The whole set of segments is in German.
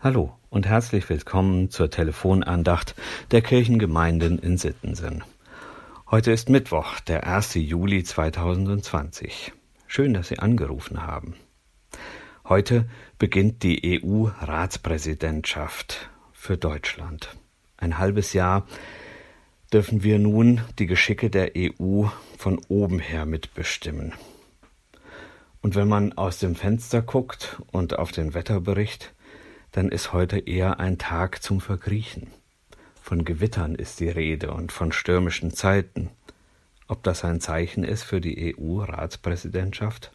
Hallo und herzlich willkommen zur Telefonandacht der Kirchengemeinden in Sittensen. Heute ist Mittwoch, der 1. Juli 2020. Schön, dass Sie angerufen haben. Heute beginnt die EU-Ratspräsidentschaft für Deutschland. Ein halbes Jahr dürfen wir nun die Geschicke der EU von oben her mitbestimmen. Und wenn man aus dem Fenster guckt und auf den Wetterbericht, dann ist heute eher ein Tag zum Verkriechen. Von Gewittern ist die Rede und von stürmischen Zeiten. Ob das ein Zeichen ist für die EU-Ratspräsidentschaft?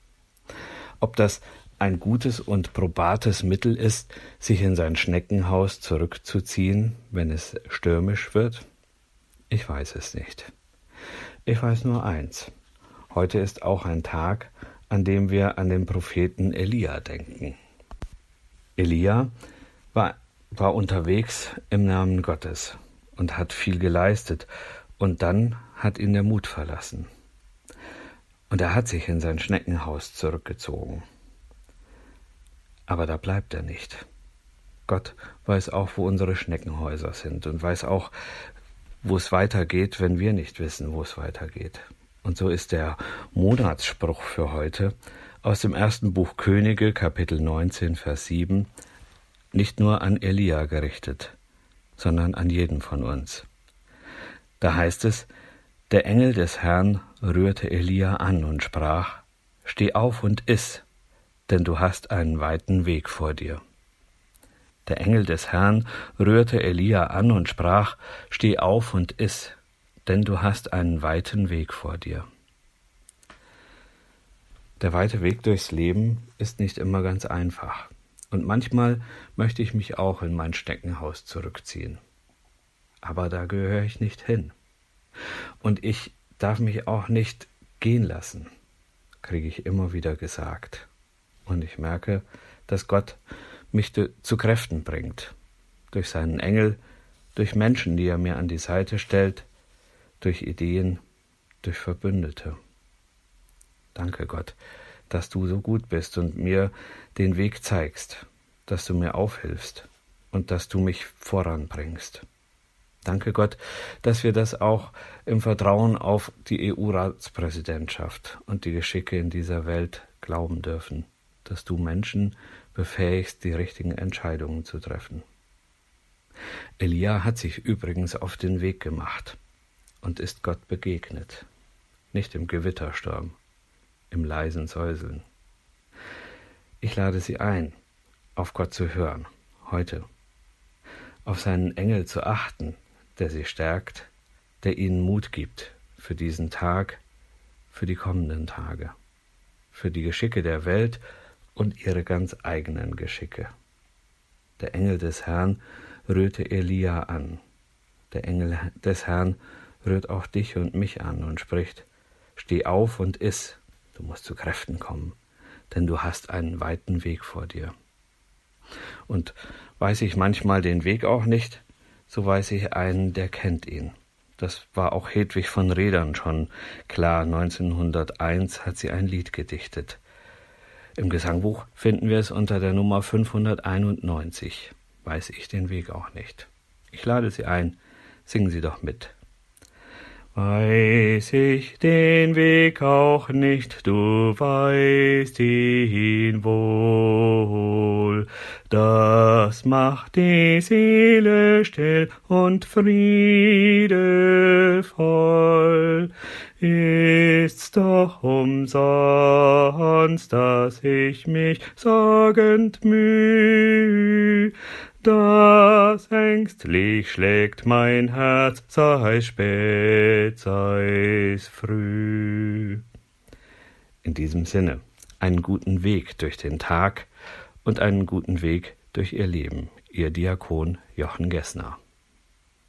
Ob das ein gutes und probates Mittel ist, sich in sein Schneckenhaus zurückzuziehen, wenn es stürmisch wird? Ich weiß es nicht. Ich weiß nur eins. Heute ist auch ein Tag, an dem wir an den Propheten Elia denken. Elia war, war unterwegs im Namen Gottes und hat viel geleistet, und dann hat ihn der Mut verlassen. Und er hat sich in sein Schneckenhaus zurückgezogen. Aber da bleibt er nicht. Gott weiß auch, wo unsere Schneckenhäuser sind und weiß auch, wo es weitergeht, wenn wir nicht wissen, wo es weitergeht. Und so ist der Monatsspruch für heute aus dem ersten Buch Könige, Kapitel 19, Vers 7, nicht nur an Elia gerichtet, sondern an jeden von uns. Da heißt es, der Engel des Herrn rührte Elia an und sprach, Steh auf und iss, denn du hast einen weiten Weg vor dir. Der Engel des Herrn rührte Elia an und sprach, Steh auf und iss, denn du hast einen weiten Weg vor dir. Der weite Weg durchs Leben ist nicht immer ganz einfach. Und manchmal möchte ich mich auch in mein Steckenhaus zurückziehen. Aber da gehöre ich nicht hin. Und ich darf mich auch nicht gehen lassen, kriege ich immer wieder gesagt. Und ich merke, dass Gott mich zu Kräften bringt. Durch seinen Engel, durch Menschen, die er mir an die Seite stellt, durch Ideen, durch Verbündete. Danke Gott, dass du so gut bist und mir den Weg zeigst, dass du mir aufhilfst und dass du mich voranbringst. Danke Gott, dass wir das auch im Vertrauen auf die EU-Ratspräsidentschaft und die Geschicke in dieser Welt glauben dürfen, dass du Menschen befähigst, die richtigen Entscheidungen zu treffen. Elia hat sich übrigens auf den Weg gemacht und ist Gott begegnet, nicht im Gewittersturm, im leisen Säuseln. Ich lade Sie ein, auf Gott zu hören, heute, auf seinen Engel zu achten, der Sie stärkt, der Ihnen Mut gibt für diesen Tag, für die kommenden Tage, für die Geschicke der Welt und ihre ganz eigenen Geschicke. Der Engel des Herrn rührte Elia an. Der Engel des Herrn rührt auch dich und mich an und spricht, Steh auf und iss, du musst zu Kräften kommen, denn du hast einen weiten Weg vor dir. Und weiß ich manchmal den Weg auch nicht, so weiß ich einen, der kennt ihn. Das war auch Hedwig von Redern schon klar. 1901 hat sie ein Lied gedichtet. Im Gesangbuch finden wir es unter der Nummer 591. Weiß ich den Weg auch nicht. Ich lade Sie ein, singen Sie doch mit. Weiß ich den Weg auch nicht, du weißt ihn wohl. Das macht die Seele still und friedevoll ist's doch umsonst, dass ich mich sorgend müh. Das ängstlich schlägt mein Herz, sei spät, sei's früh. In diesem Sinne, einen guten Weg durch den Tag und einen guten Weg durch Ihr Leben. Ihr Diakon Jochen Gessner.